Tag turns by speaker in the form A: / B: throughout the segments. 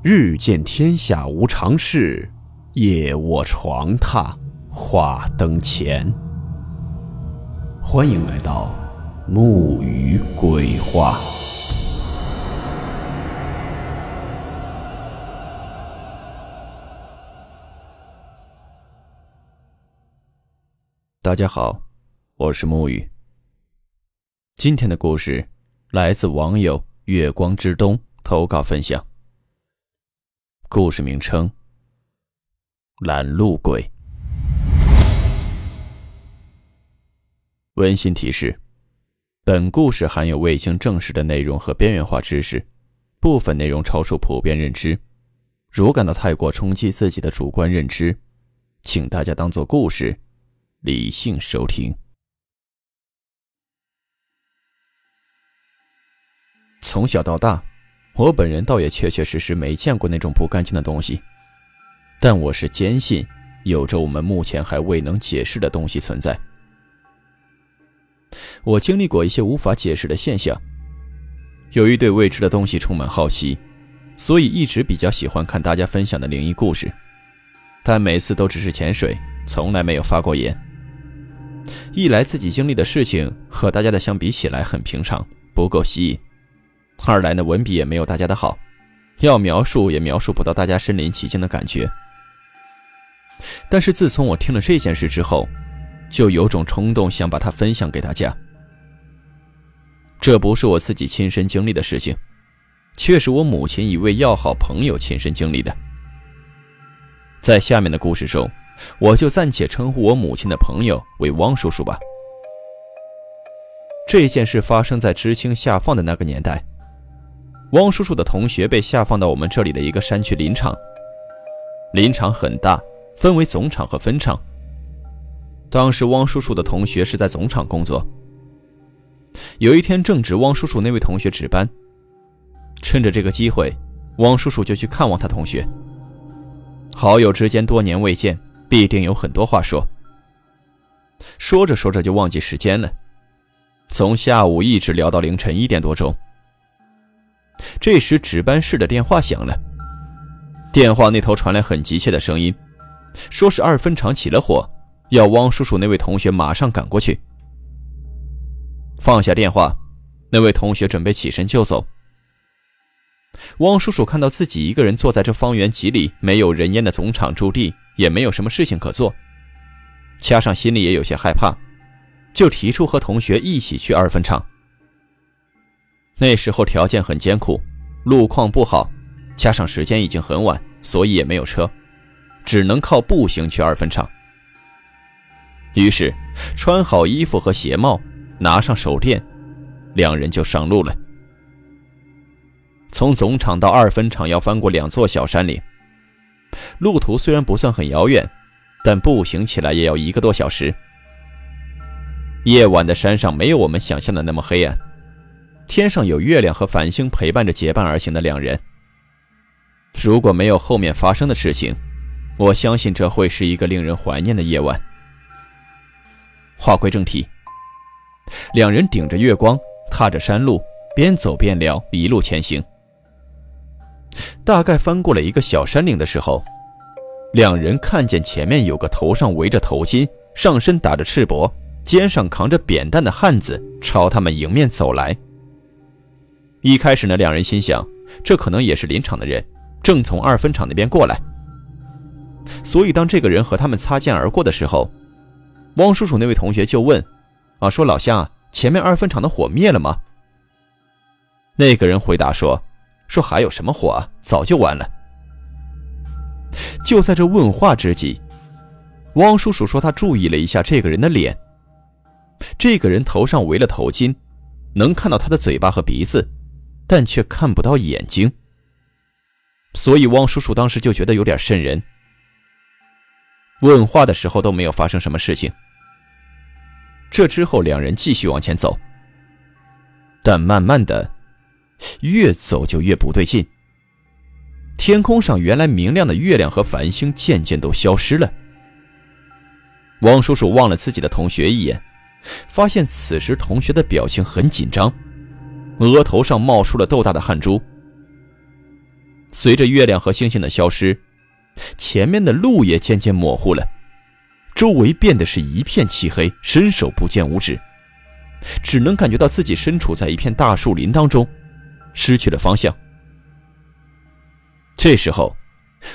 A: 日见天下无常事，夜卧床榻话灯前。欢迎来到木鱼鬼话。大家好，我是木鱼。今天的故事来自网友月光之东投稿分享。故事名称：拦路鬼。温馨提示：本故事含有未经证实的内容和边缘化知识，部分内容超出普遍认知。如感到太过冲击自己的主观认知，请大家当做故事，理性收听。从小到大。我本人倒也确确实实没见过那种不干净的东西，但我是坚信有着我们目前还未能解释的东西存在。我经历过一些无法解释的现象，由于对未知的东西充满好奇，所以一直比较喜欢看大家分享的灵异故事，但每次都只是潜水，从来没有发过言。一来自己经历的事情和大家的相比起来很平常，不够吸引。二来呢，文笔也没有大家的好，要描述也描述不到大家身临其境的感觉。但是自从我听了这件事之后，就有种冲动想把它分享给大家。这不是我自己亲身经历的事情，却是我母亲一位要好朋友亲身经历的。在下面的故事中，我就暂且称呼我母亲的朋友为汪叔叔吧。这件事发生在知青下放的那个年代。汪叔叔的同学被下放到我们这里的一个山区林场。林场很大，分为总场和分场。当时汪叔叔的同学是在总场工作。有一天正值汪叔叔那位同学值班，趁着这个机会，汪叔叔就去看望他同学。好友之间多年未见，必定有很多话说。说着说着就忘记时间了，从下午一直聊到凌晨一点多钟。这时，值班室的电话响了。电话那头传来很急切的声音，说是二分厂起了火，要汪叔叔那位同学马上赶过去。放下电话，那位同学准备起身就走。汪叔叔看到自己一个人坐在这方圆几里没有人烟的总厂驻地，也没有什么事情可做，加上心里也有些害怕，就提出和同学一起去二分厂。那时候条件很艰苦，路况不好，加上时间已经很晚，所以也没有车，只能靠步行去二分厂。于是，穿好衣服和鞋帽，拿上手电，两人就上路了。从总厂到二分厂要翻过两座小山岭，路途虽然不算很遥远，但步行起来也要一个多小时。夜晚的山上没有我们想象的那么黑暗。天上有月亮和繁星陪伴着结伴而行的两人。如果没有后面发生的事情，我相信这会是一个令人怀念的夜晚。话归正题，两人顶着月光，踏着山路，边走边聊，一路前行。大概翻过了一个小山岭的时候，两人看见前面有个头上围着头巾、上身打着赤膊、肩上扛着扁担的汉子朝他们迎面走来。一开始呢，两人心想，这可能也是林场的人，正从二分厂那边过来。所以当这个人和他们擦肩而过的时候，汪叔叔那位同学就问：“啊，说老乡，前面二分厂的火灭了吗？”那个人回答说：“说还有什么火啊，早就完了。”就在这问话之际，汪叔叔说他注意了一下这个人的脸，这个人头上围了头巾，能看到他的嘴巴和鼻子。但却看不到眼睛，所以汪叔叔当时就觉得有点瘆人。问话的时候都没有发生什么事情。这之后，两人继续往前走，但慢慢的，越走就越不对劲。天空上原来明亮的月亮和繁星渐渐都消失了。汪叔叔望了自己的同学一眼，发现此时同学的表情很紧张。额头上冒出了豆大的汗珠。随着月亮和星星的消失，前面的路也渐渐模糊了，周围变得是一片漆黑，伸手不见五指，只能感觉到自己身处在一片大树林当中，失去了方向。这时候，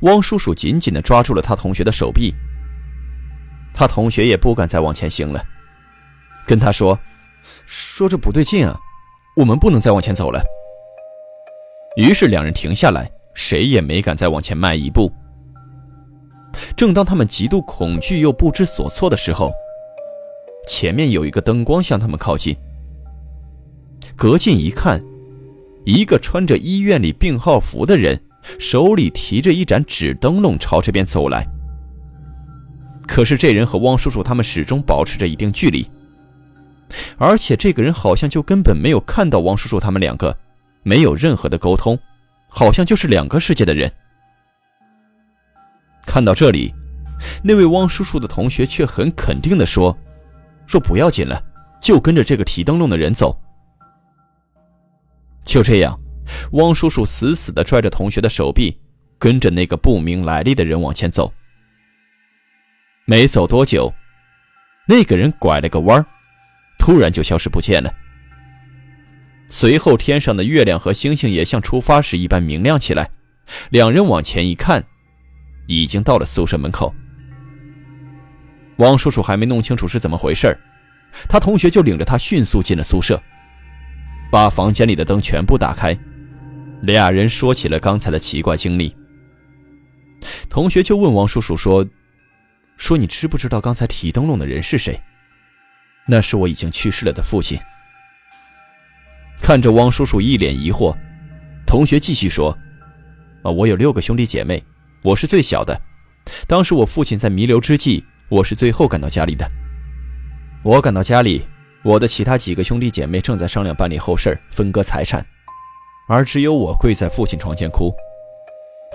A: 汪叔叔紧紧地抓住了他同学的手臂，他同学也不敢再往前行了，跟他说：“说这不对劲啊，我们不能再往前走了。”于是两人停下来。谁也没敢再往前迈一步。正当他们极度恐惧又不知所措的时候，前面有一个灯光向他们靠近。隔近一看，一个穿着医院里病号服的人，手里提着一盏纸灯笼朝这边走来。可是这人和汪叔叔他们始终保持着一定距离，而且这个人好像就根本没有看到汪叔叔他们两个，没有任何的沟通。好像就是两个世界的人。看到这里，那位汪叔叔的同学却很肯定地说：“说不要紧了，就跟着这个提灯笼的人走。”就这样，汪叔叔死死地拽着同学的手臂，跟着那个不明来历的人往前走。没走多久，那个人拐了个弯儿，突然就消失不见了。随后，天上的月亮和星星也像出发时一般明亮起来。两人往前一看，已经到了宿舍门口。王叔叔还没弄清楚是怎么回事他同学就领着他迅速进了宿舍，把房间里的灯全部打开。俩人说起了刚才的奇怪经历。同学就问王叔叔说：“说你知不知道刚才提灯笼的人是谁？那是我已经去世了的父亲。”看着汪叔叔一脸疑惑，同学继续说：“啊，我有六个兄弟姐妹，我是最小的。当时我父亲在弥留之际，我是最后赶到家里的。我赶到家里，我的其他几个兄弟姐妹正在商量办理后事分割财产，而只有我跪在父亲床前哭。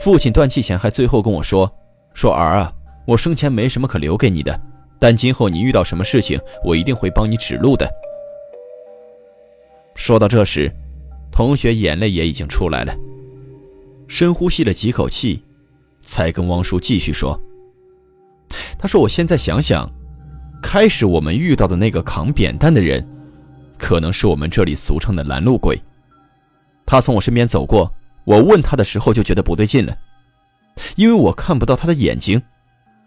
A: 父亲断气前还最后跟我说：说儿啊，我生前没什么可留给你的，但今后你遇到什么事情，我一定会帮你指路的。”说到这时，同学眼泪也已经出来了，深呼吸了几口气，才跟汪叔继续说：“他说，我现在想想，开始我们遇到的那个扛扁担的人，可能是我们这里俗称的拦路鬼。他从我身边走过，我问他的时候就觉得不对劲了，因为我看不到他的眼睛，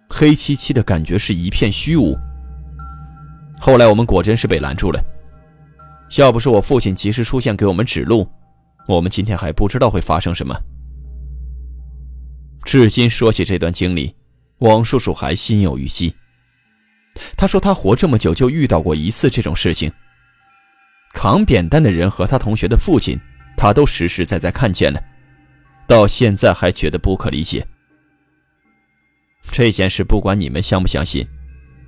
A: 黑漆漆的感觉是一片虚无。后来我们果真是被拦住了。”要不是我父亲及时出现给我们指路，我们今天还不知道会发生什么。至今说起这段经历，王叔叔还心有余悸。他说他活这么久就遇到过一次这种事情。扛扁担的人和他同学的父亲，他都实实在在看见了，到现在还觉得不可理解。这件事不管你们相不相信，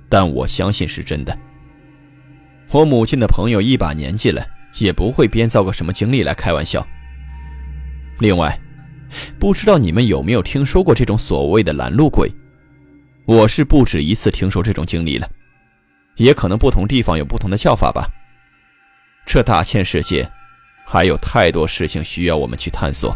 A: 但我相信是真的。我母亲的朋友一把年纪了，也不会编造个什么经历来开玩笑。另外，不知道你们有没有听说过这种所谓的拦路鬼？我是不止一次听说这种经历了，也可能不同地方有不同的叫法吧。这大千世界，还有太多事情需要我们去探索。